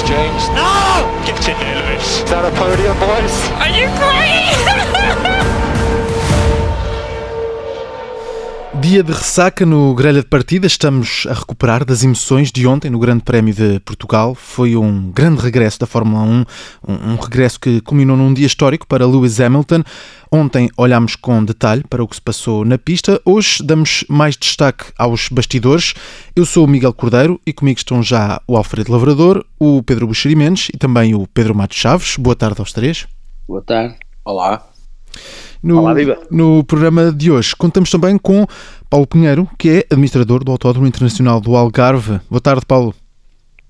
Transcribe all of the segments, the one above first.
Lewis James. No! Get in there, Lewis. Is that a podium, boys? Are you crazy? Dia de ressaca no grelha de partida, estamos a recuperar das emoções de ontem no Grande Prémio de Portugal. Foi um grande regresso da Fórmula 1, um, um regresso que culminou num dia histórico para Lewis Hamilton. Ontem olhámos com detalhe para o que se passou na pista, hoje damos mais destaque aos bastidores. Eu sou o Miguel Cordeiro e comigo estão já o Alfredo Lavrador, o Pedro Buxerimentos e também o Pedro Matos Chaves. Boa tarde aos três. Boa tarde. Olá. No, Olá, no programa de hoje contamos também com Paulo Pinheiro, que é administrador do Autódromo Internacional do Algarve. Boa tarde, Paulo.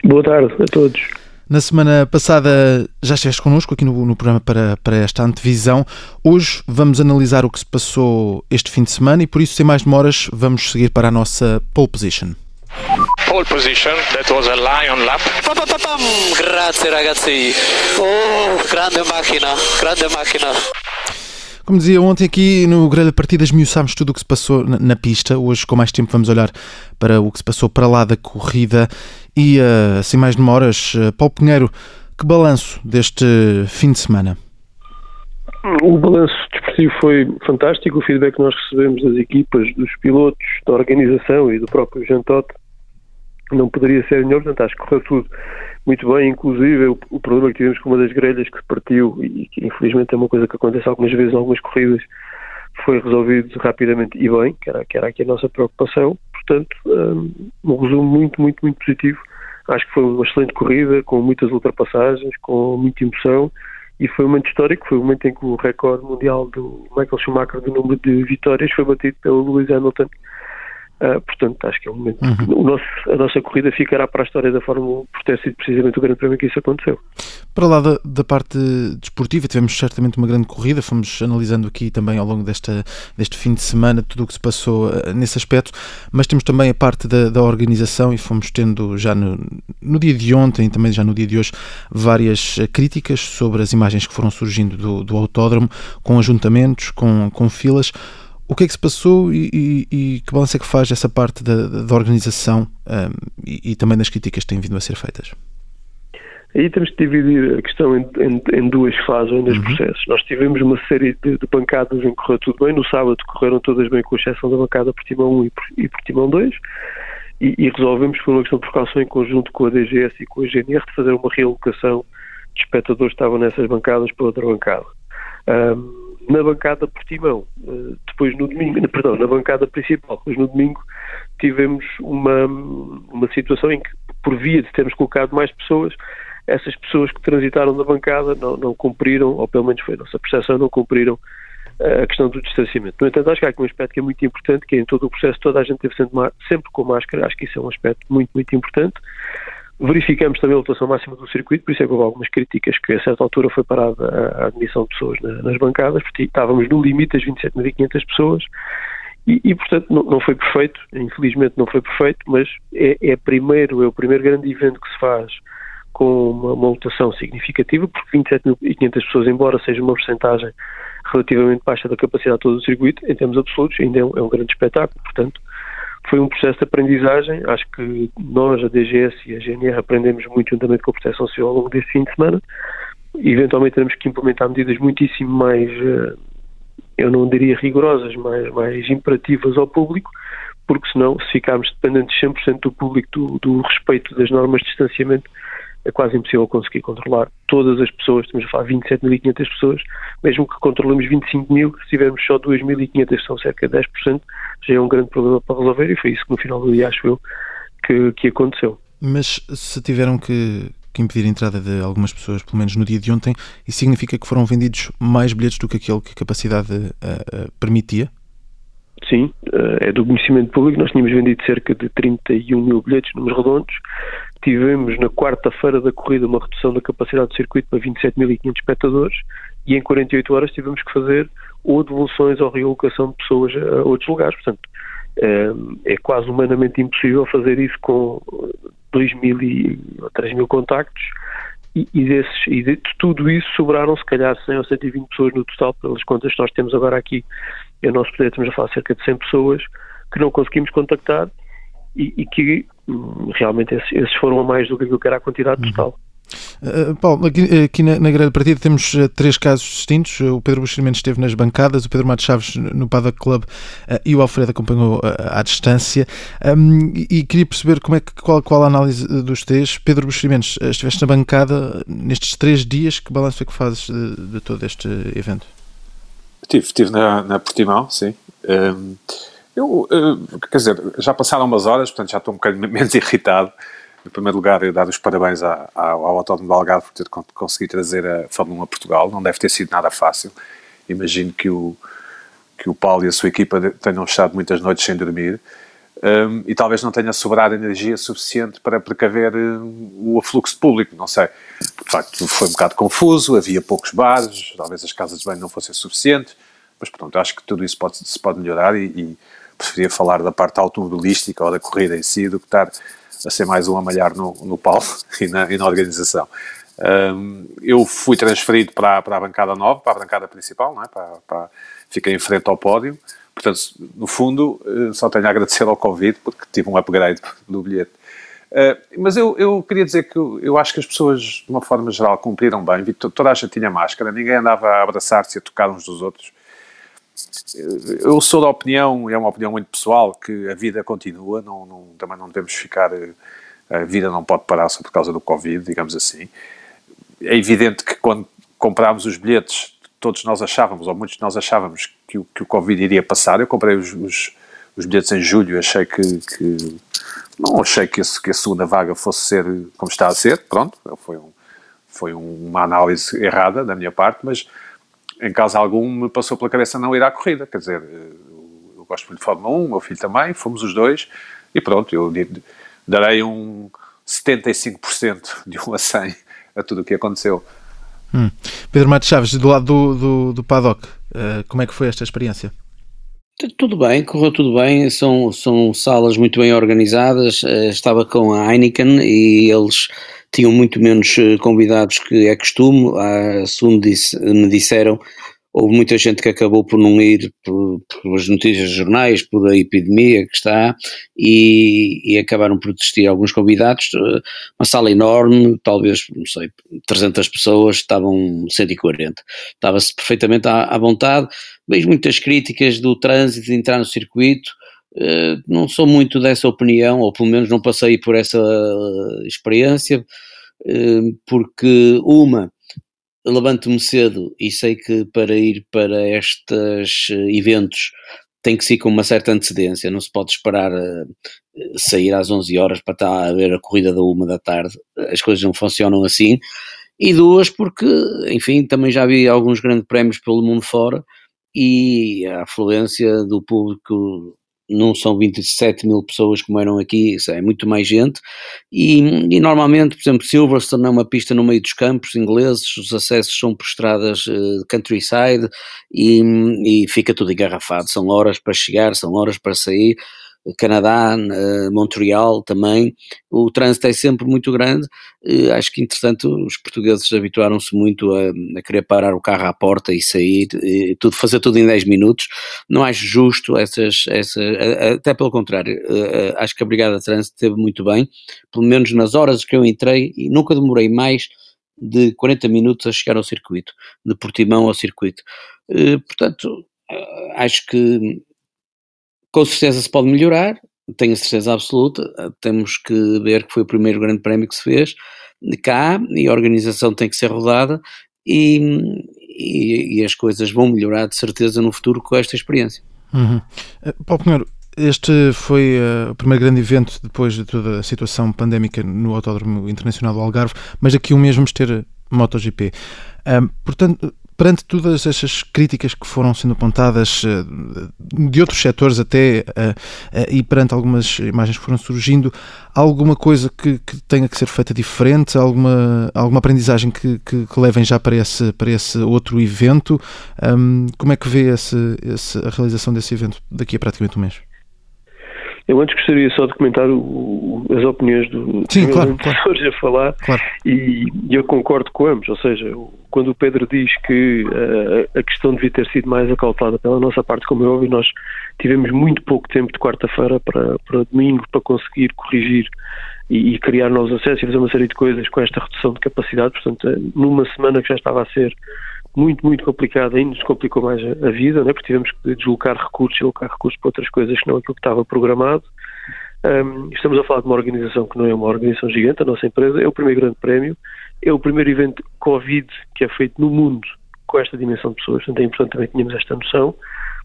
Boa tarde a todos. Na semana passada já estiveste connosco aqui no, no programa para, para esta antevisão. Hoje vamos analisar o que se passou este fim de semana e por isso, sem mais demoras, vamos seguir para a nossa pole position. Pole position, that was a lion lap. Pa, pa, pa, pam. Grazie ragazzi. Oh, grande macchina, grande macchina. Como dizia ontem aqui no Grelha Partida, esmiuçámos tudo o que se passou na, pista. Hoje, com mais tempo, vamos olhar para o que se passou para lá da corrida. E, uh, sem mais demoras, uh, Paulo Pinheiro, que balanço deste fim de semana? O balanço desportivo foi fantástico. O feedback que nós recebemos das equipas, dos pilotos, da organização e do próprio Jean Todt não poderia ser melhor. Portanto, acho que correu tudo muito bem. Inclusive, o, o problema que tivemos com uma das grelhas que partiu e que infelizmente é uma coisa que acontece algumas vezes em algumas corridas foi resolvido rapidamente e bem, que era, que era aqui a nossa preocupação. Portanto, um, um resumo muito, muito, muito positivo. Acho que foi uma excelente corrida, com muitas ultrapassagens, com muita emoção e foi um momento histórico, foi o momento em que o recorde mundial do Michael Schumacher do número de vitórias foi batido pelo Lewis Hamilton. Uh, portanto, acho que é um momento. Uhum. O nosso, a nossa corrida ficará para a história da Fórmula 1 por ter sido precisamente o grande prémio que isso aconteceu. Para lá da, da, parte desportiva, tivemos certamente uma grande corrida, fomos analisando aqui também ao longo desta, deste fim de semana tudo o que se passou uh, nesse aspecto, mas temos também a parte da, da organização e fomos tendo já no, no, dia de ontem e também já no dia de hoje várias uh, críticas sobre as imagens que foram surgindo do, do autódromo, com ajuntamentos, com, com filas. O que é que se passou e, e, e que balanço é que faz essa parte da, da organização um, e, e, também das críticas que têm vindo a ser feitas? Aí temos de dividir a questão em, em, em duas fases, em dois uhum. processos. Nós tivemos uma série de, de, bancadas em que correu tudo bem. No sábado correram todas bem, com exceção da bancada por Timão 1 e por, e por Timão 2. E, e, resolvemos, por uma questão de precaução, em conjunto com a DGS e com a GNR, de fazer uma realocação de espectadores que estavam nessas bancadas para outra bancada. Um, na bancada Portimão. Depois no domingo, perdão, na bancada principal, depois no domingo tivemos uma, uma situação em que, por via de termos colocado mais pessoas, essas pessoas que transitaram da bancada não, não cumpriram, ou pelo menos foi a nossa percepção, não cumpriram a questão do distanciamento. No entanto, acho que há aqui um aspecto que é muito importante, que é em todo o processo toda a gente teve sempre com máscara, acho que isso é um aspecto muito, muito importante. Verificamos também a lotação máxima do circuito, por isso é que houve algumas críticas que a certa altura foi parada a admissão de pessoas nas bancadas, porque estávamos no limite das 27.500 pessoas e, e, portanto não, não, foi perfeito, infelizmente não foi perfeito, mas é, é, primeiro, é o primeiro grande evento que se faz com uma, uma lotação significativa, porque 27.500 pessoas, embora seja uma porcentagem relativamente baixa da capacidade de todo o circuito, em termos absolutos, ainda é um, é um grande espetáculo, portanto foi um processo de aprendizagem. Acho que nós, a DGS e a GNR, aprendemos muito juntamente com a Proteção Civil ao longo deste fim de semana. Eventualmente teremos que implementar medidas muitíssimo mais, eh, eu não diria rigorosas, mas mais imperativas ao público, porque senão, se ficarmos dependentes 100% do público do, do respeito das normas de distanciamento, é quase impossível conseguir controlar todas as pessoas, estamos a falar de 27.500 pessoas, mesmo que controlemos 25 mil, se tivermos só 2.500, que são cerca de 10%, já é um grande problema para resolver e foi isso que no final do dia acho eu que, que aconteceu. Mas se tiveram que, que impedir a entrada de algumas pessoas, pelo menos no dia de ontem, isso significa que foram vendidos mais bilhetes do que aquele que a capacidade uh, uh, permitia? Sim, uh, é do conhecimento público. Nós tínhamos vendido cerca de 31 mil bilhetes, números redondos. Tivemos na quarta-feira da corrida uma redução da capacidade do circuito para 27.500 espectadores e em 48 horas tivemos que fazer ou devoluções ou realocação de pessoas a outros lugares. Portanto, é, é quase humanamente impossível fazer isso com 2 mil e 3 mil contactos e, e, desses, e de tudo isso sobraram se calhar 100 ou 120 pessoas no total, pelas contas que nós temos agora aqui em nosso poder, estamos a falar cerca de 100 pessoas que não conseguimos contactar e, e que hum, realmente esses, esses, foram a mais do que aquilo que era a quantidade total. Uh, Paulo, aqui, aqui na, na grelha partida temos uh, três casos distintos. O Pedro Buxerimentos esteve nas bancadas, o Pedro Matos Chaves no Paddock Club uh, e o Alfredo acompanhou à distância. Um, e, e, queria perceber como é que, qual, qual a análise dos três. Pedro Buxerimentos, estiveste na bancada nestes três dias, que balanço é que fazes de, de todo este evento? Estive, estive na, na Portimão, sim. Um, eu, quer dizer, já passaram umas horas, portanto já estou um bocadinho menos irritado em primeiro lugar, eu dar os parabéns ao, ao Autódromo de Algarve por ter conseguido trazer a Fórmula 1 a Portugal. Não deve ter sido nada fácil. Imagino que o, que o Paulo e a sua equipa tenham estado muitas noites sem dormir. Um, e talvez não tenha sobrado energia suficiente para precaver uh, o afluxo público, não sei. De facto, foi um bocado confuso, havia poucos bares, talvez as casas de banho não fossem suficientes, mas pronto, acho que tudo isso pode, se pode melhorar e, e preferia falar da parte automobilística ou da corrida em si do que estar a ser mais um a malhar no, no palco e na, e na organização. Um, eu fui transferido para, para a bancada nova, para a bancada principal, não é? para, para, fiquei em frente ao pódio. Portanto, no fundo, eh, só tenho a agradecer ao convite porque tive um upgrade do bilhete. Uh, mas eu, eu queria dizer que eu, eu, acho que as pessoas, de uma forma geral, cumpriram bem. Toda a gente tinha máscara, ninguém andava a abraçar-se e a tocar uns dos outros. Eu sou da opinião, é uma opinião muito pessoal, que a vida continua, não, não, também não devemos ficar. A vida não pode parar só por causa do Covid, digamos assim. É evidente que quando comprámos os bilhetes, todos nós achávamos, ou muitos de nós achávamos, que o, que o Covid iria passar. Eu comprei os, os, os bilhetes em julho, achei que, que. Não achei que, esse, que a segunda vaga fosse ser como está a ser, pronto, foi, um, foi uma análise errada da minha parte, mas em caso algum me passou pela cabeça não ir à corrida, quer dizer, eu gosto muito de Fórmula 1, meu filho também, fomos os dois, e pronto, eu darei um 75% de 1 a 100 a tudo o que aconteceu. Hum. Pedro Matos Chaves, do lado do, do, do paddock, uh, como é que foi esta experiência? Tudo bem, correu tudo bem, são, são salas muito bem organizadas, uh, estava com a Heineken e eles tinham muito menos eh, convidados que é costume, ah, segundo disse, me disseram, houve muita gente que acabou por não ir por, por as notícias dos jornais, por a epidemia que está, e, e, acabaram por desistir. Alguns convidados, eh, uma sala enorme, talvez, não sei, 300 pessoas, estavam 140, estava-se perfeitamente à, à vontade, vejo muitas críticas do trânsito de entrar no circuito, Uh, não sou muito dessa opinião, ou pelo menos não passei por essa uh, experiência, porque uma, levanto-me cedo e sei que para ir para estes eventos tem que ser com uma certa antecedência, não se pode esperar sair às 11 horas para estar a ver a corrida da uma da tarde, as coisas não funcionam assim, e duas porque, enfim, também já vi alguns grandes prémios pelo mundo fora, e a afluência do público não são 27 mil pessoas como eram aqui, é muito mais gente, e, e, normalmente, por exemplo, Silverstone é uma pista no meio dos campos ingleses, os acessos são por estradas uh, countryside e, e fica tudo engarrafado, são horas para chegar, são horas para sair, Canadá, Montreal também, o trânsito é sempre muito grande. Acho que, entretanto, os portugueses habituaram-se muito a, a, querer parar o carro à porta e sair, e tudo, fazer tudo em 10 minutos. Não acho justo essas, essas até pelo contrário, acho que a Brigada de Trânsito esteve muito bem, pelo menos nas horas que eu entrei, e nunca demorei mais de 40 minutos a chegar ao circuito, de Portimão ao circuito. Portanto, acho que com certeza se pode melhorar, tenho a certeza absoluta. Temos que ver que foi o primeiro grande prémio que se fez cá e a organização tem que ser rodada e, e, e as coisas vão melhorar de certeza no futuro com esta experiência. Uhum. Eh, Paulo Pinheiro, este foi uh, o primeiro grande evento depois de toda a situação pandémica no Autódromo Internacional do Algarve, mas aqui o mesmo vamos ter MotoGP. Um, portanto, perante todas essas críticas que foram sendo apontadas eh, de outros setores até eh, eh, e perante algumas imagens que foram surgindo, alguma coisa que, que tenha que ser feita diferente, alguma, alguma aprendizagem que, que, que levem já para esse, para esse outro evento? Um, como é que vê esse, esse, a realização desse evento daqui a praticamente um mês? Eu antes gostaria só de comentar o, as opiniões do Sim, claro, claro. a falar claro. e, e, eu concordo com ambos, ou seja, quando o Pedro diz que uh, a questão devia ter sido mais acautelada pela nossa parte, como é óbvio, nós tivemos muito pouco tempo de quarta-feira para, para domingo para conseguir corrigir e, e, criar novos acessos e fazer uma série de coisas com esta redução de capacidade. Portanto, eh, numa semana que já estava a ser muito, muito complicada, ainda nos complicou mais a, vida, né? porque tivemos que deslocar recursos e alocar recursos para outras coisas que não aquilo que estava programado. Um, estamos a falar de uma organização que não é uma organização gigante, a nossa empresa é o primeiro grande prémio, é o primeiro evento Covid que é feito no mundo com esta dimensão de pessoas, portanto é importante também que tenhamos esta noção.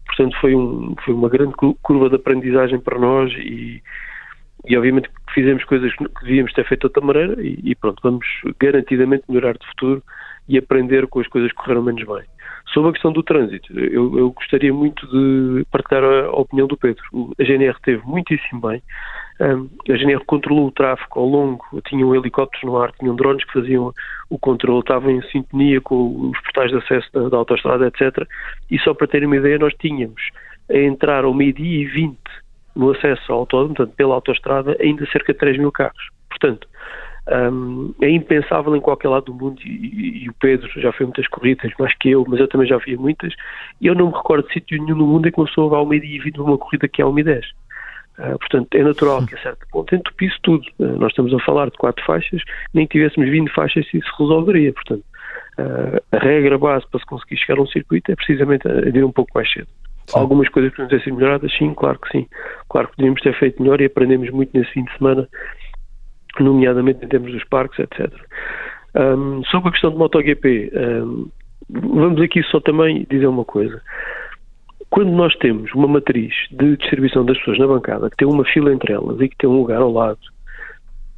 Portanto, foi, um, foi uma grande curva de aprendizagem para nós e, e obviamente fizemos coisas que devíamos ter feito de outra maneira e, e, pronto, vamos garantidamente melhorar de futuro e aprender com as coisas que correram menos bem. Sobre a questão do trânsito, eu, eu gostaria muito de partilhar a, opinião do Pedro. A GNR teve muitíssimo bem. A GNR controlou o tráfego ao longo, tinham helicópteros no ar, tinham drones que faziam o controle, estavam em sintonia com os portais de acesso da, da autostrada, etc. E só para terem uma ideia, nós tínhamos a entrar ao meio-dia e 20 no acesso ao autódromo, portanto, pela autostrada, ainda cerca de 3 mil carros. Portanto, um, é impensável em qualquer lado do mundo e, e, o Pedro já fez muitas corridas, mais que eu, mas eu também já vi muitas e eu não me recordo de sítio nenhum no mundo em que uma pessoa vá ao meio-dia e vi uma corrida que é ao meio-10. Uh, portanto, é natural que a certo ponto entupisse tudo. Uh, nós estamos a falar de quatro faixas, nem que tivéssemos 20 faixas isso se resolveria. Portanto, uh, a regra base para se conseguir chegar a um circuito é precisamente vir um pouco mais cedo. Sim. Algumas coisas podem ter sido melhoradas, sim, claro que sim. Claro que podíamos ter feito melhor e aprendemos muito nesse fim de semana, nomeadamente em termos dos parques, etc. Um, sobre a questão do MotoGP, um, vamos aqui só também dizer uma coisa. Quando nós temos uma matriz de distribuição das pessoas na bancada, que tem uma fila entre elas e que tem um lugar ao lado,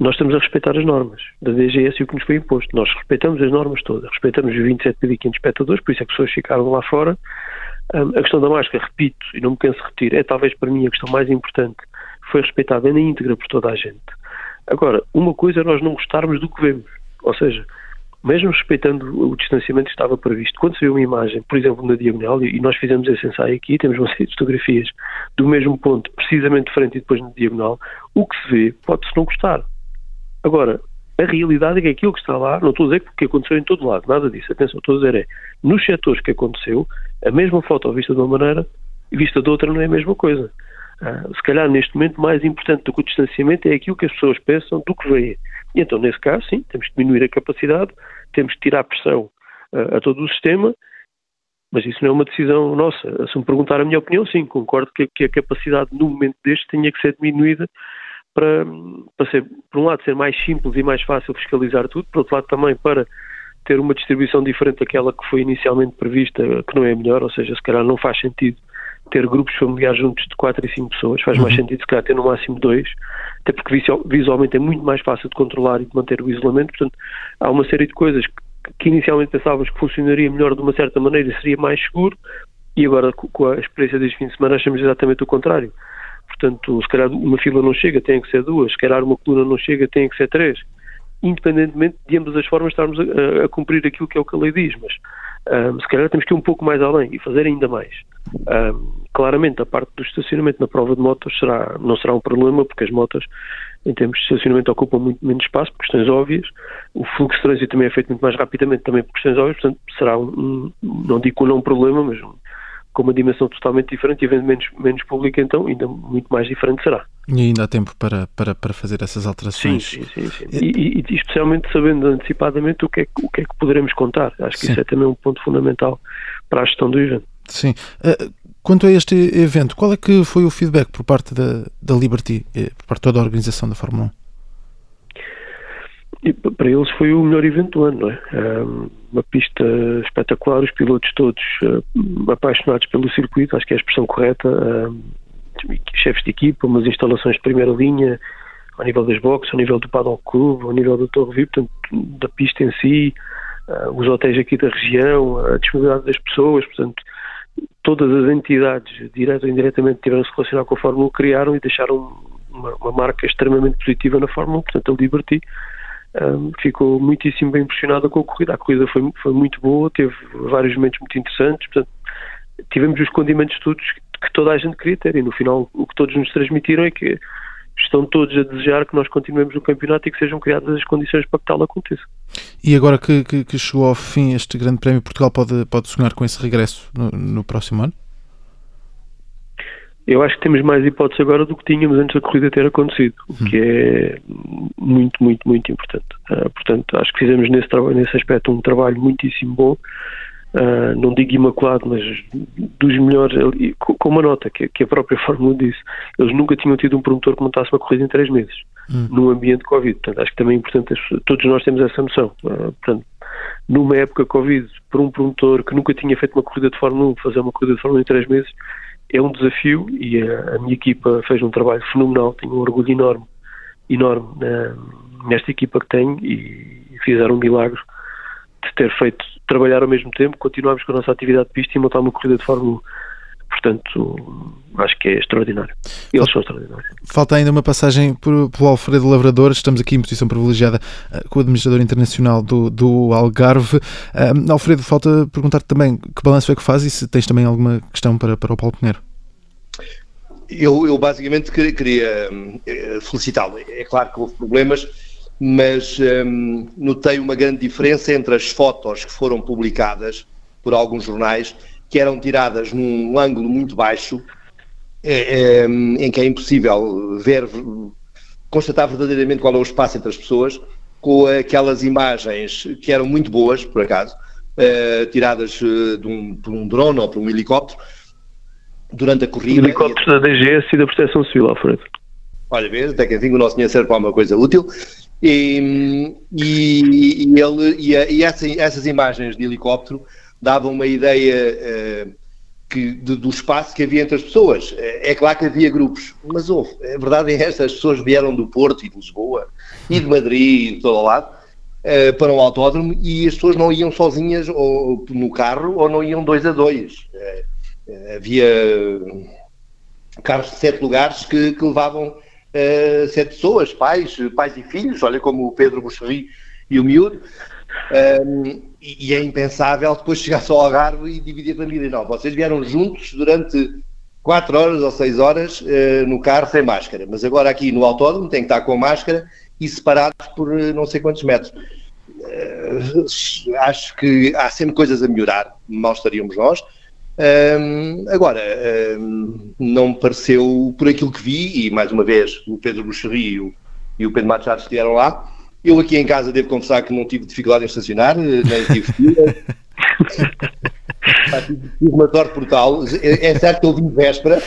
nós estamos a respeitar as normas da DGS e o que nos foi imposto. Nós respeitamos as normas todas, respeitamos os 27.500 espectadores, por isso é que as pessoas ficaram lá fora a questão da máscara, repito, e não me canso de repetir, é talvez para mim a questão mais importante. Foi respeitada na íntegra por toda a gente. Agora, uma coisa é nós não gostarmos do que vemos. Ou seja, mesmo respeitando o distanciamento que estava previsto, quando se vê uma imagem, por exemplo, na diagonal, e nós fizemos esse ensaio aqui, temos uma série de fotografias do mesmo ponto, precisamente de frente e depois na diagonal, o que se vê pode-se não gostar. Agora, a realidade é que aquilo que está lá, não estou a dizer que aconteceu em todo lado, nada disso. Atenção, estou a dizer é, nos setores que aconteceu, a mesma foto vista de uma maneira e vista de outra não é a mesma coisa. Uh, se calhar, neste momento, mais importante do que o distanciamento é aquilo que as pessoas pensam do que veem. E então, nesse caso, sim, temos que diminuir a capacidade, temos que tirar pressão uh, a todo o sistema, mas isso não é uma decisão nossa. Se me perguntar a minha opinião, sim, concordo que, que a capacidade, no momento deste, tenha que ser diminuída para, para ser, por um lado, ser mais simples e mais fácil fiscalizar tudo, por outro lado, também para ter uma distribuição diferente daquela que foi inicialmente prevista, que não é melhor, ou seja, se calhar não faz sentido ter grupos familiares juntos de 4 e 5 pessoas, faz mais uhum. sentido se calhar ter no máximo 2, até porque visualmente é muito mais fácil de controlar e de manter o isolamento, portanto há uma série de coisas que, que inicialmente pensávamos que funcionaria melhor de uma certa maneira e seria mais seguro, e agora com a experiência deste fim de semana achamos exatamente o contrário. Portanto, se calhar uma fila não chega, tem que ser duas, se calhar uma coluna não chega, tem que ser três. Independentemente de ambas as formas estarmos a, a cumprir aquilo que é o que a lei diz, mas um, se calhar temos que ir um pouco mais além e fazer ainda mais. Um, claramente, a parte do estacionamento na prova de motos será, não será um problema, porque as motos, em termos de estacionamento, ocupam muito menos espaço, por questões óbvias. O fluxo de trânsito também é feito muito mais rapidamente, também por questões óbvias, portanto, será um, não digo não um problema, mas um, com uma dimensão totalmente diferente e havendo menos, menos público, então ainda muito mais diferente será. E ainda há tempo para, para, para fazer essas alterações. Sim, sim, sim. sim. E, e, especialmente sabendo antecipadamente o que, é, o que é que poderemos contar. Acho que sim. isso é também um ponto fundamental para a gestão do evento. Sim. Uh, quanto a este evento, qual é que foi o feedback por parte da, da Liberty, eh, por parte de toda a organização da Fórmula 1? E para eles foi o melhor evento do ano, não é? uma pista espetacular, os pilotos todos uh, apaixonados pelo circuito, acho que é a expressão correta, chefes de equipa, umas instalações de primeira linha, ao nível das boxes, ao nível do Paddock Club, ao nível do Torre VIP, portanto, da pista em si, uh, os hotéis aqui da região, a disponibilidade das pessoas, portanto, todas as entidades, direto ou indiretamente, tiveram se relacionar com a Fórmula 1, criaram e deixaram uma, uma marca extremamente positiva na Fórmula 1, portanto, a Liberty um, ficou muitíssimo bem impressionada com a corrida. A corrida foi, foi muito boa, teve vários momentos muito interessantes, portanto, tivemos os condimentos todos que toda a gente queria ter e no final o que todos nos transmitiram é que estão todos a desejar que nós continuemos o campeonato e que sejam criadas as condições para que tal aconteça. E agora que, que, que chegou ao fim este Grande Prémio, Portugal pode, pode sonhar com esse regresso no, no próximo ano? eu acho que temos mais hipóteses agora do que tínhamos antes da corrida ter acontecido, o que é muito, muito, muito importante. Uh, portanto, acho que fizemos nesse, nesse aspecto um trabalho muitíssimo bom. Uh, não digo imaculado, mas dos melhores, com uma nota que, que, a própria Fórmula disse, eles nunca tinham tido um promotor que montasse uma corrida em três meses, hum. num ambiente Covid. Portanto, acho que também é importante, todos nós temos essa noção. Uh, portanto, numa época Covid, para um promotor que nunca tinha feito uma corrida de Fórmula 1, fazer uma corrida de Fórmula 1 em três meses, é um desafio e a, a minha equipa fez um trabalho fenomenal, tenho um orgulho enorme, enorme uh, nesta equipa que tenho e, e fizeram um milagre de ter feito trabalhar ao mesmo tempo, continuarmos com a nossa atividade de pista e montar uma corrida de Fórmula 1. Portanto, acho que é extraordinário. Eles são extraordinários. Falta ainda uma passagem por, pelo Alfredo Lavrador. Estamos aqui em posição privilegiada uh, com o administrador internacional do, do Algarve. Uh, Alfredo, falta perguntar-te também que balanço é que faz e se tens também alguma questão para, para o Paulo Pinheiro. Eu, eu basicamente queria eh, felicitá-lo. É claro que houve problemas, mas um, notei uma grande diferença entre as fotos que foram publicadas por alguns jornais, que eram tiradas num ângulo muito baixo, é, é, em que é impossível ver, constatar verdadeiramente qual é o espaço entre as pessoas, com aquelas imagens que eram muito boas, por acaso, uh, tiradas uh, de um, por um drone ou por um helicóptero, durante a corrida. Helicópteros da DGS e da Proteção Civil, Alfredo. Olha, vês, até que enfim o nosso dinheiro serve para uma coisa útil. E, e, e ele, e, e essa, essas imagens de helicóptero davam uma ideia uh, que, de, do espaço que havia entre as pessoas. É claro que havia grupos, mas houve. A verdade é esta: as pessoas vieram do Porto e de Lisboa e de Madrid e de todo lado uh, para um autódromo e as pessoas não iam sozinhas ou, no carro ou não iam dois a dois. Uh, havia carros de sete lugares que, que levavam uh, sete pessoas, pais, pais e filhos, olha como o Pedro Buxerri e o miúdo, um, e, e, é impensável depois chegar só ao Algarve e dividir a família. Não, vocês vieram juntos durante quatro horas ou seis horas uh, no carro sem máscara, mas agora aqui no autódromo tem que estar com máscara e separados por uh, não sei quantos metros. Uh, acho que há sempre coisas a melhorar, mal estaríamos nós. Um, agora, um, não me pareceu, por aquilo que vi, e mais uma vez o Pedro Buxerri e o, e o Pedro Machado estiveram lá, eu aqui em casa devo confessar que não tive dificuldade em estacionar, nem tive fila. tive uma sorte brutal. É, é certo que eu vim véspera.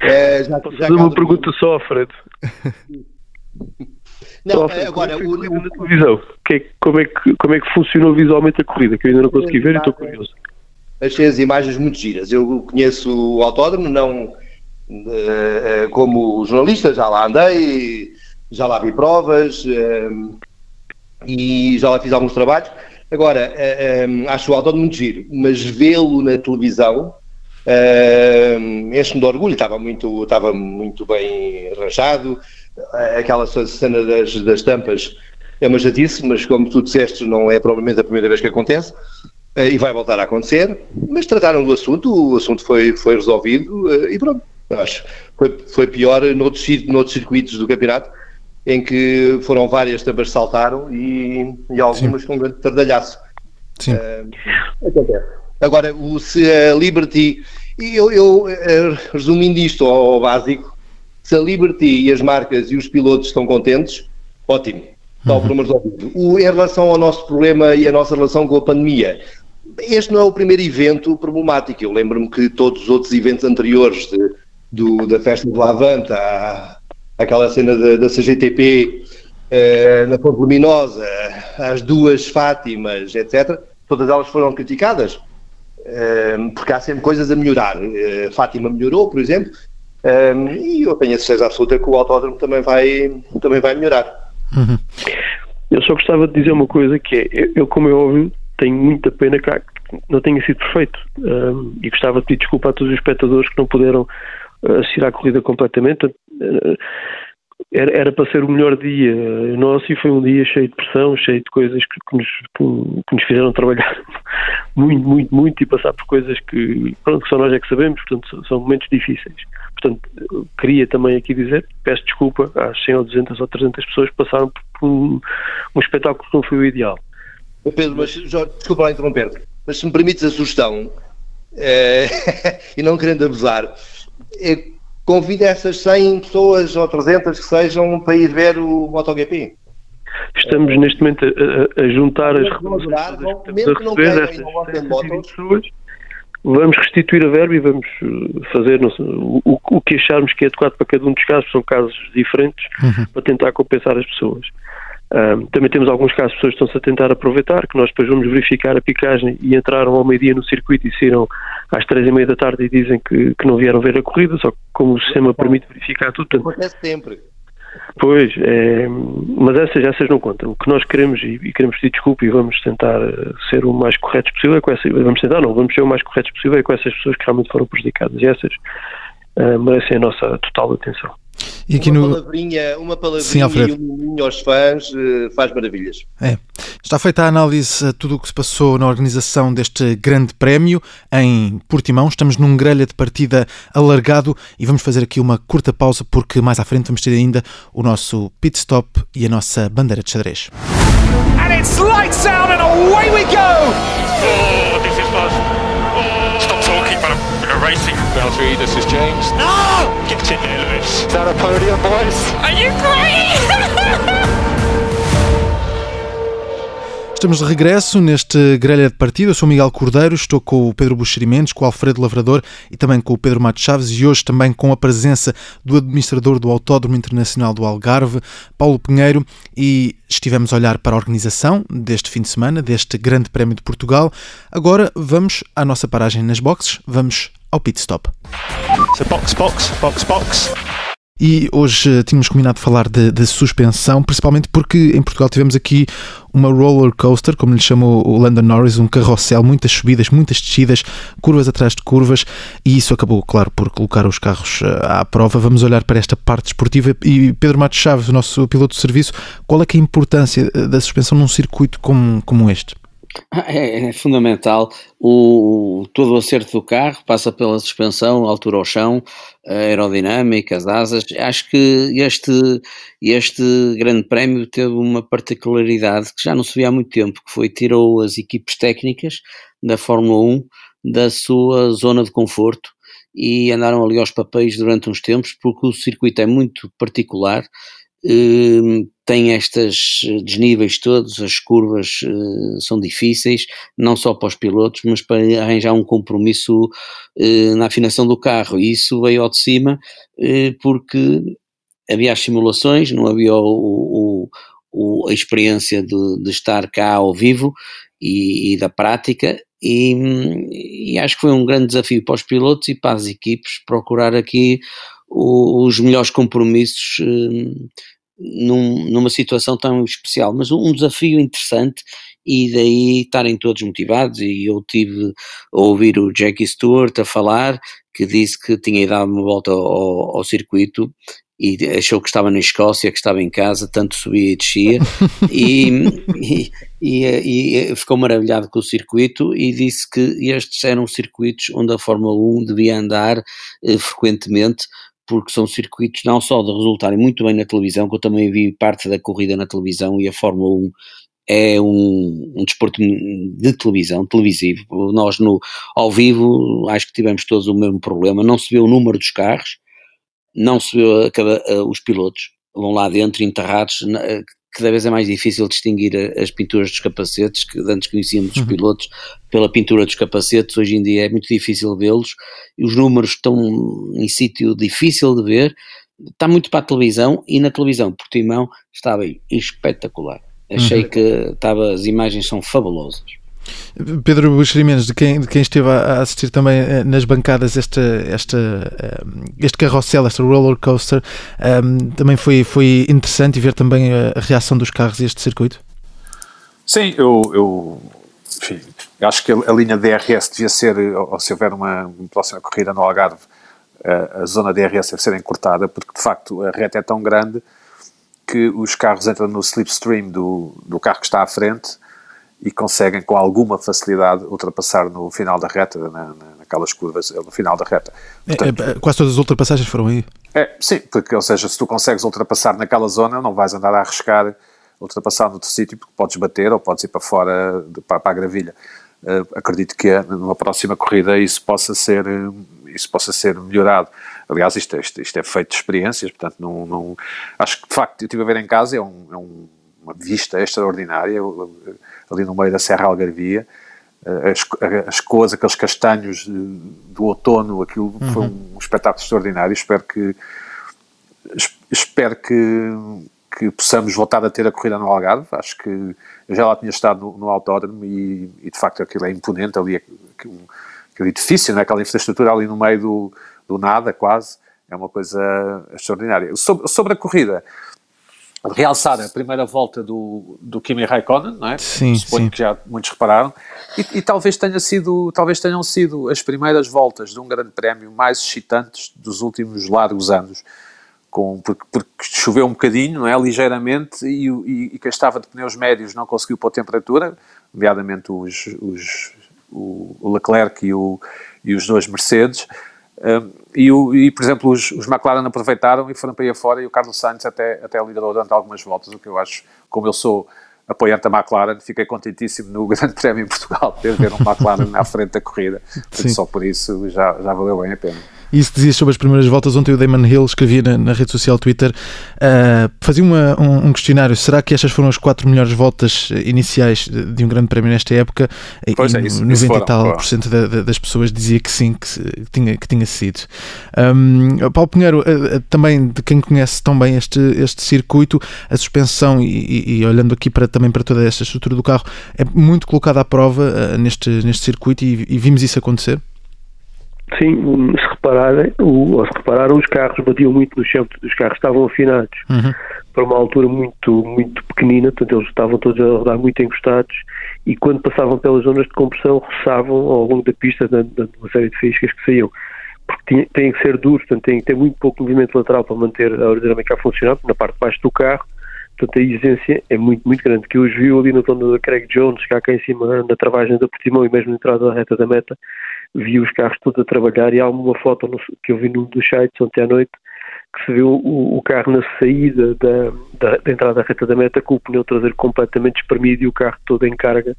É, já, Posso já fazer uma pergunta só, Fred? Não, Alfredo, agora como é que o, na televisão? Que, como, é que, como é que funcionou visualmente a corrida? Que eu ainda não consegui ver e estou curioso. Achei as imagens muito giras. Eu conheço o autódromo, não uh, como jornalista, já lá andei, já lá vi provas uh, e já lá fiz alguns trabalhos. Agora, uh, acho o autódromo muito giro, mas vê-lo na televisão enche-me de orgulho. Estava muito, estava muito bem arranjado. Aquela cena das, das tampas é uma chatice, mas como tu disseste, não é provavelmente a primeira vez que acontece. Eh, e vai voltar a acontecer, mas trataram do assunto, o assunto foi, foi resolvido eh, e pronto, acho. Foi, foi pior noutros, noutros circuitos do campeonato, em que foram várias tambas que saltaram e, e algumas Sim. com um grande tardalhaço. Sim. Uh, acontece. Agora, o, se a Liberty, eu, eu resumindo isto ao, ao, básico, se a Liberty e as marcas e os pilotos estão contentes, ótimo, está o problema resolvido. O, em relação ao nosso problema e a nossa relação com a pandemia, este não é o primeiro evento problemático. Eu lembro-me que todos os outros eventos anteriores de, do, da festa do Lavante, à, aquela cena da, da CGTP eh, na Ponte Luminosa, as duas Fátimas, etc., todas elas foram criticadas, eh, porque há sempre coisas a melhorar. Eh, Fátima melhorou, por exemplo, eh, e eu tenho a certeza absoluta que o autódromo também vai, também vai melhorar. Uhum. Eu só gostava de dizer uma coisa que é, eu, eu como é óbvio, tenho muita pena que não tenha sido perfeito um, e gostava de pedir desculpa a todos os espectadores que não puderam uh, assistir à corrida completamente. Uh, era, era, para ser o melhor dia nosso e foi um dia cheio de pressão, cheio de coisas que, que, nos, que, que nos, fizeram trabalhar muito, muito, muito e passar por coisas que, pronto, que só nós é que sabemos, portanto são, são momentos difíceis. Portanto, queria também aqui dizer, peço desculpa às 100 ou 200 ou 300 pessoas que passaram por um, um espetáculo que não foi o ideal. Pedro, mas já, desculpa lá interromper mas se me permites a sugestão, uh, e não querendo abusar, convido essas 100 pessoas ou 300 que sejam para ir ver o MotoGP. Estamos neste momento a, a juntar as reclamações mesmo que não queiram e não gostem de motos, vamos restituir a verba e vamos uh, fazer o, o, que acharmos que é adequado para cada um dos casos, são casos diferentes, uhum. para tentar compensar as pessoas. Um, também temos alguns casos de pessoas que estão-se a tentar aproveitar, que nós depois vamos verificar a picagem e entraram ao meio-dia no circuito e saíram às três e meia da tarde e dizem que, que não vieram ver a corrida, só que como o sistema permite verificar tudo. Portanto, Acontece sempre. Pois, é, mas essas, essas não contam. O que nós queremos, e, e, queremos pedir desculpa e vamos tentar eh, ser o mais corretos possível é com essas, vamos tentar não, vamos ser o mais corretos possível é com essas pessoas que realmente foram prejudicadas e essas uh, merecem a nossa total atenção. E aqui uma no... palavrinha, uma palavrinha Sim, e um minutinho aos fãs uh, faz maravilhas. É. Está feita a análise a tudo o que se passou na organização deste grande prémio em Portimão. Estamos num grelha de partida alargado e vamos fazer aqui uma curta pausa porque mais à frente vamos ter ainda o nosso pit stop e a nossa bandeira de xadrez. And it's lights out and away we go! Oh, this is fun. Oh, stop talking, but I'm racing. Valtteri, this is James. No! Get in there, Lewis. Is that a podium, boys? Are you crazy? Estamos de regresso neste grelha de partida. Eu sou Miguel Cordeiro, estou com o Pedro Buxerimentos, com o Alfredo Lavrador e também com o Pedro Matos Chaves e hoje também com a presença do administrador do Autódromo Internacional do Algarve, Paulo Pinheiro, e estivemos a olhar para a organização deste fim de semana, deste Grande Prémio de Portugal. Agora vamos à nossa paragem nas boxes, vamos ao pit stop. So box, box, box, box. E hoje tínhamos combinado falar de, de, suspensão, principalmente porque em Portugal tivemos aqui uma roller coaster, como lhe chamou o Landon Norris, um carrossel, muitas subidas, muitas descidas, curvas atrás de curvas, e isso acabou, claro, por colocar os carros eh, à prova. Vamos olhar para esta parte esportiva. E Pedro Matos Chaves, o nosso piloto de serviço, qual é, é a importância eh, da suspensão num circuito como, como este? É, é, fundamental. O, todo o acerto do carro passa pela suspensão, altura ao chão, aerodinâmica, as asas. Acho que este, este grande prémio teve uma particularidade que já não se via há muito tempo, que foi tirou as equipes técnicas da Fórmula 1 da sua zona de conforto e andaram ali aos papéis durante uns tempos, porque o circuito é muito particular Hum, tem estes desníveis todos, as curvas uh, são difíceis, não só para os pilotos, mas para arranjar um compromisso uh, na afinação do carro. E isso veio ao de cima uh, porque havia as simulações, não havia o, o, o, a experiência de, de, estar cá ao vivo e, e da prática. E, e, acho que foi um grande desafio para os pilotos e para as equipes procurar aqui os melhores compromissos num, numa situação tão especial, mas um desafio interessante e daí estarem todos motivados e eu tive a ouvir o Jackie Stewart a falar que disse que tinha dado uma volta ao, ao circuito e achou que estava na Escócia, que estava em casa, tanto subia e descia, e, e, e, e, ficou maravilhado com o circuito e disse que estes eram circuitos onde a Fórmula 1 devia andar eh, frequentemente, porque são circuitos não só de resultarem muito bem na televisão, que eu também vi parte da corrida na televisão e a Fórmula 1 é um, um desporto de televisão, televisivo. Nós no, ao vivo acho que tivemos todos o mesmo problema, não se vê o número dos carros, não se vê a, a, os pilotos, vão lá dentro enterrados, cada vez é mais difícil distinguir as pinturas dos capacetes, que antes conhecíamos os uhum. pilotos pela pintura dos capacetes, hoje em dia é muito difícil vê-los, os números estão em sítio difícil de ver, está muito para a televisão, e na televisão Portimão estava espetacular. Achei uhum. que estava, as imagens são fabulosas. Pedro Buxerimenos, de quem, de quem esteve a assistir também eh, nas bancadas esta, esta, eh, este carrossel, esta roller coaster, um, eh, também foi, foi interessante ver também a, reação dos carros a este circuito? Sim, eu, eu enfim, acho que a, linha DRS devia ser, ou se houver uma, uma próxima corrida no Algarve, a, a zona DRS deve ser encurtada, porque de facto a reta é tão grande que os carros entram no slipstream do, do carro que está à frente e conseguem com alguma facilidade ultrapassar no final da reta, na, naquelas curvas, no final da reta. Portanto, é, é, quase todas as ultrapassagens foram aí? É, sim, porque, ou seja, se tu consegues ultrapassar naquela zona, não vais andar a arriscar ultrapassar noutro sítio, porque podes bater ou podes ir para fora, de, para, para, a gravilha. acredito que numa próxima corrida isso possa ser, isso possa ser melhorado. Aliás, isto, é, isto, isto é feito de experiências, portanto, não, não, acho que de facto, eu estive a ver em casa, é, um, é um, uma vista extraordinária, ali no meio da Serra Algarvia, as, as cores, aqueles castanhos do outono, aquilo uhum. foi um espetáculo extraordinário. Espero que espero que, que possamos voltar a ter a corrida no Algarve. Acho que eu já lá tinha estado no, no autódromo e, e, de facto aquilo é imponente ali, aquele, aquele edifício, né? aquela infraestrutura ali no meio do, do nada, quase. É uma coisa extraordinária. Sobre, sobre a corrida, realçar a primeira volta do, do Kimi Raikkonen, não é? Sim, Suponho sim. que já muitos repararam. E, e, talvez, tenha sido, talvez tenham sido as primeiras voltas de um grande prémio mais excitantes dos últimos largos anos. Com, porque, porque choveu um bocadinho, não é? Ligeiramente, e, e, e quem estava de pneus médios não conseguiu pôr temperatura, nomeadamente os, os, o, o Leclerc e, o, e os dois Mercedes. E, o, e, por exemplo, os, os McLaren aproveitaram e foram para aí afora e o Carlos Sainz até, até liderou durante algumas voltas, o que eu acho, como eu sou apoiante da McLaren, fiquei contentíssimo no Grande Prémio em Portugal ter ver um McLaren à frente da corrida, só por isso já, já valeu bem a pena. Isso dizia sobre as primeiras voltas. Ontem o Damon Hill escrevia na, na rede social Twitter, uh, fazia uma, um, um, questionário. Será que estas foram as quatro melhores voltas iniciais de, um grande prémio nesta época? Pois e é, isso, 90 isso foram, e tal por cento da, da, das pessoas dizia que sim, que, que tinha, que tinha sido. Um, Paulo Pinheiro, uh, também de quem conhece tão bem este, este circuito, a suspensão e, e, e, olhando aqui para, também para toda esta estrutura do carro, é muito colocada à prova uh, neste, neste circuito e, e vimos isso acontecer? Sim, se repararem, o, se repararam, os carros batiam muito no chão, os carros estavam afinados uhum. para uma altura muito, muito pequenina, portanto eles estavam todos a rodar muito encostados e quando passavam pelas zonas de compressão roçavam ao longo da pista dando uma série de faíscas que saíam. Porque têm que ser duros, portanto têm que ter muito pouco movimento lateral para manter a aerodinâmica a funcionar, na parte de baixo do carro, portanto a exigência é muito, muito grande. Que os viu ali no torno da Craig Jones, cá, cá em cima na travagem da Portimão e mesmo na entrada da reta da meta, vi os carros todos a trabalhar e há uma foto no, que eu vi num dos sites ontem à noite que se vê o, o carro na saída da, da, da, entrada da reta da meta com o pneu traseiro completamente espremido e o carro todo em carga.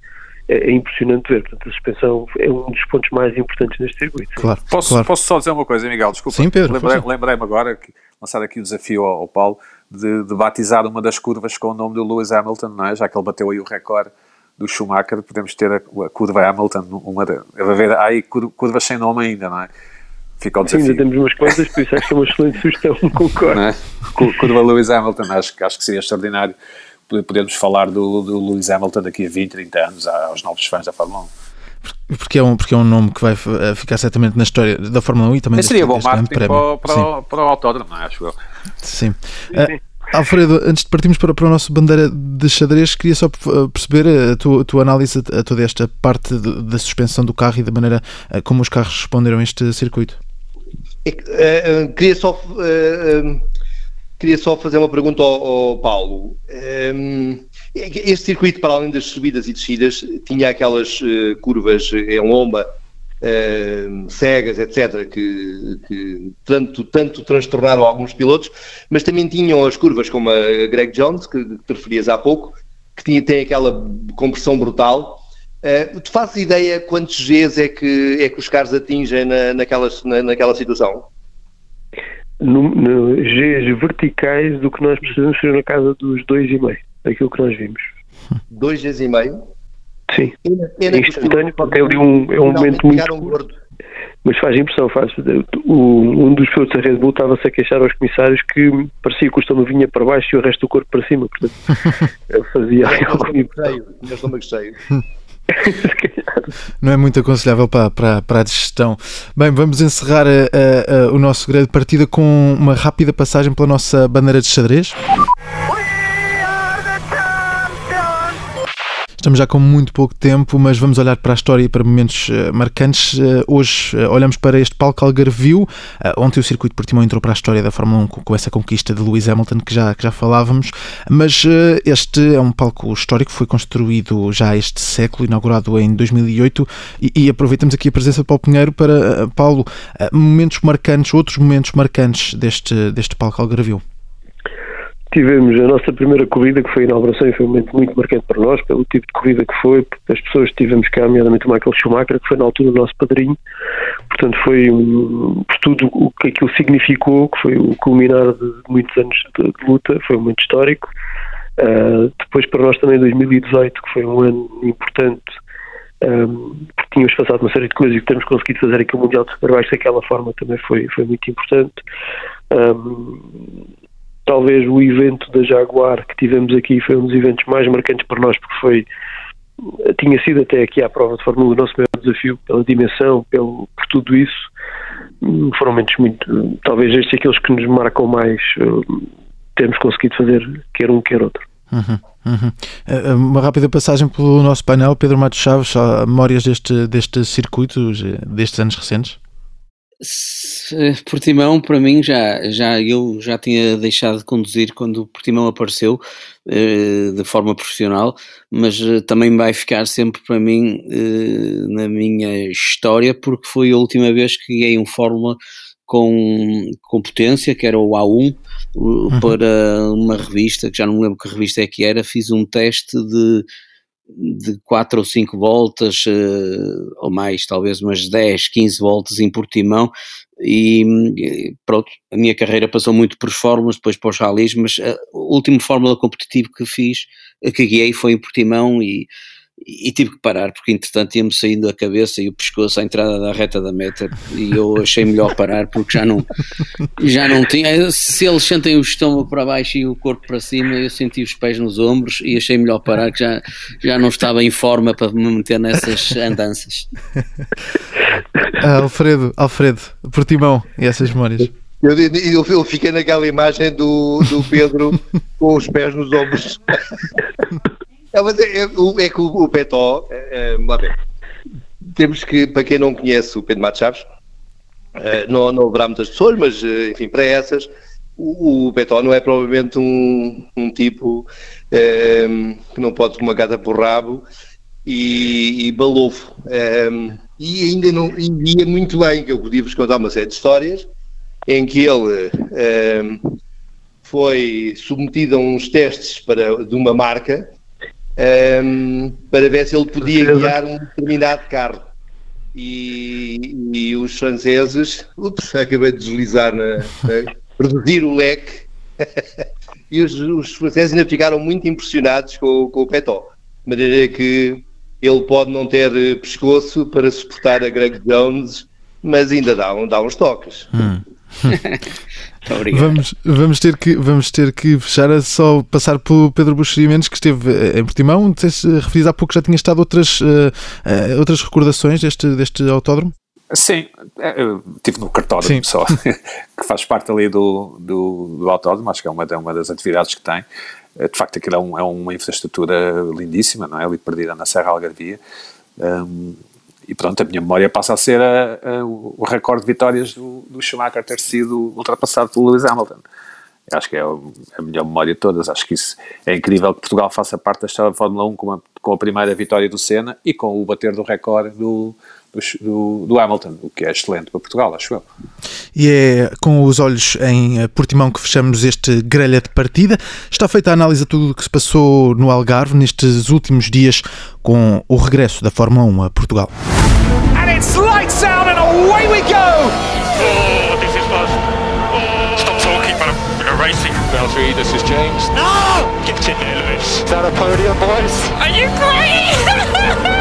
É, é, impressionante ver. Portanto, a suspensão é um dos pontos mais importantes neste circuito. Claro, posso, claro. posso só dizer uma coisa, Miguel? Desculpa. Sim, Pedro. Lembrei-me lembrei agora que lançar aqui o desafio ao, ao Paulo de, de, batizar uma das curvas com o nome do Lewis Hamilton, não é? já que ele bateu aí o recorde do Schumacher, podemos ter a, a curva Hamilton, uma de, haver aí curvas sem nome ainda, não é? Fica o desafio. Sim, ainda temos umas quantas, por isso acho que é uma excelente sugestão, concordo. É? Curva Lewis Hamilton, acho, acho que seria extraordinário podermos falar do, do Lewis Hamilton daqui a 20, 30 anos aos novos fãs da Fórmula 1 porque é um, porque é um nome que vai ficar certamente na história da Fórmula 1 e também Mas seria bom marketing para, para, o, para o autódromo, acho eu. Sim. Uh, Alfredo, antes de partirmos para, para o nosso bandeira de xadrez, queria só perceber a tua, a tua análise a toda esta parte de, da suspensão do carro e da maneira como os carros responderam a este circuito. É, uh, queria só uh, queria só fazer uma pergunta ao, ao Paulo. Um, este circuito, para além das subidas e descidas, tinha aquelas curvas em lomba Uh, cegas, etc., que, que, tanto, tanto transtornaram alguns pilotos, mas também tinham as curvas como a Greg Jones, que te referias há pouco, que tinha, tem aquela compressão brutal. Uh, tu fazes ideia quantos Gs é que, é que os carros atingem na, naquelas, na, naquela situação? No, no, Gs verticais do que nós precisamos ser na casa dos 2,5, aquilo que nós vimos. 2 Gs e meio? Sim. Pena, instantâneo, porque é ali um, é um momento muito curto, mas faz impressão, faz. O, um dos pilotos da Red Bull estava-se a queixar aos comissários que parecia que o estômago vinha para baixo e o resto do corpo para cima, portanto, fazia algum cheio, tinha o estômago cheio. Não é muito aconselhável para, para, para a digestão. Bem, vamos encerrar a, a, a, o nosso grande partida com uma rápida passagem pela nossa bandeira de xadrez. Estamos já com muito pouco tempo, mas vamos olhar para a história e para momentos uh, marcantes. Uh, hoje uh, olhamos para este palco Algarvio. ontem o circuito Portimão entrou para a história da Fórmula 1 com, com essa conquista de Lewis Hamilton que já, que já falávamos, mas este é um palco histórico, foi construído já este século, inaugurado em 2008 e, e aproveitamos aqui a presença de Paulo Pinheiro para, Paulo, momentos marcantes, outros momentos marcantes deste, deste palco Algarvio. Tivemos a nossa primeira corrida, que foi a inauguração, e foi um momento muito marcante para nós, pelo tipo de corrida que foi, as pessoas que tivemos cá, nomeadamente o Michael Schumacher, que foi na altura o nosso padrinho, portanto foi um, por tudo o que aquilo significou, que foi o culminar de muitos anos de, de luta, foi um momento histórico. Uh, depois para nós também 2018, que foi um ano importante, um, porque tínhamos passado uma série de coisas e que temos conseguido fazer aqui o Mundial de Superbikes daquela forma também foi, foi muito importante. Um, talvez o evento da Jaguar que tivemos aqui foi um dos eventos mais marcantes para nós, porque foi tinha sido até aqui à prova de Fórmula 1 o nosso maior desafio, pela dimensão, pelo, por tudo isso. Hum, foram momentos muito, talvez estes aqueles que nos marcam mais, uh, temos conseguido fazer quer um, quer outro. Uhum, uhum. Eh, uma rápida passagem pelo nosso painel, Pedro Matos Chaves, memórias deste, deste circuito, destes anos recentes? Portimão, para mim, já, já eu já tinha deixado de conduzir quando o Portimão apareceu eh, de forma profissional, mas eh, também vai ficar sempre para mim na minha história, porque foi a última vez que guiei um Fórmula com, com potência, que era o A1, uhum. para uma revista, que já não me lembro que revista é que era, fiz um teste de, de 4 ou 5 voltas, uh, ou mais, talvez umas 10, 15 voltas em Portimão, e pronto, a minha carreira passou muito por fórmulas, depois para os ralis, mas a última fórmula competitiva que fiz, que guiei foi em Portimão e e tive que parar porque entretanto ia-me saindo a cabeça e o pescoço à entrada da reta da meta e eu achei melhor parar porque já não já não tinha se eles sentem o estômago para baixo e o corpo para cima eu senti os pés nos ombros e achei melhor parar que já, já não estava em forma para me meter nessas andanças. Ah, Alfredo, Alfredo, Portimão e essas memórias. Eu, eu, eu, fiquei naquela imagem do, do Pedro com os pés nos ombros é, mas é, é, é que o, o Petó, é, é, bem, temos que, para quem não conhece o Pedro Matos Chaves, é, não, não haverá muitas pessoas, mas é, enfim, para essas, o, o Petó não é provavelmente um, um tipo é, que não pode uma gata por rabo e, e balofo. E ainda não ia muito bem, que eu podia vos contar uma série de histórias em que ele foi submetido a uns testes para, de uma marca um, para ver se ele podia guiar um determinado carro. E, e os franceses, ups, acabei de deslizar, na, na reduzir o leque, e os, os, franceses ainda ficaram muito impressionados com, com o Petó, de maneira que ele pode não ter pescoço para suportar a Greg Jones, mas ainda dá, dá uns toques. Hum. vamos, vamos, ter que, vamos ter que fechar a só passar pelo Pedro Buxeri Mendes, que esteve eh, em Portimão. Não sei se referias há pouco já tinha estado outras, uh, uh, outras recordações deste, deste autódromo? Sim, eu estive no cartódromo Sim. só, que faz parte ali do, do, do autódromo, acho que é uma, é uma das atividades que tem. De facto, aquilo é, um, é uma infraestrutura lindíssima, não é? Ali perdida na Serra Algarvia. Um, e pronto, a minha memória passa a ser a, a, o recorde de vitórias do, do, Schumacher ter sido ultrapassado pelo Lewis Hamilton. Acho que é a melhor memória de todas. Acho que isso é incrível que Portugal faça parte da história da Fórmula 1 com a, com a primeira vitória do Senna e com o bater do recorde do, do, do, Hamilton, o que é excelente para Portugal, acho eu. E é com os olhos em eh, Portimão que fechamos este grelha de partida. Está feita a análise de tudo o que se passou no Algarve nestes últimos dias com o regresso da Fórmula 1 a Portugal. And it's lights out and away we go! Oh, this is fast. Oh. Stop talking about a, a racing. Bell 3, this is James. No! Get in there, Lewis. Is that a podium, boys? Are you crazy?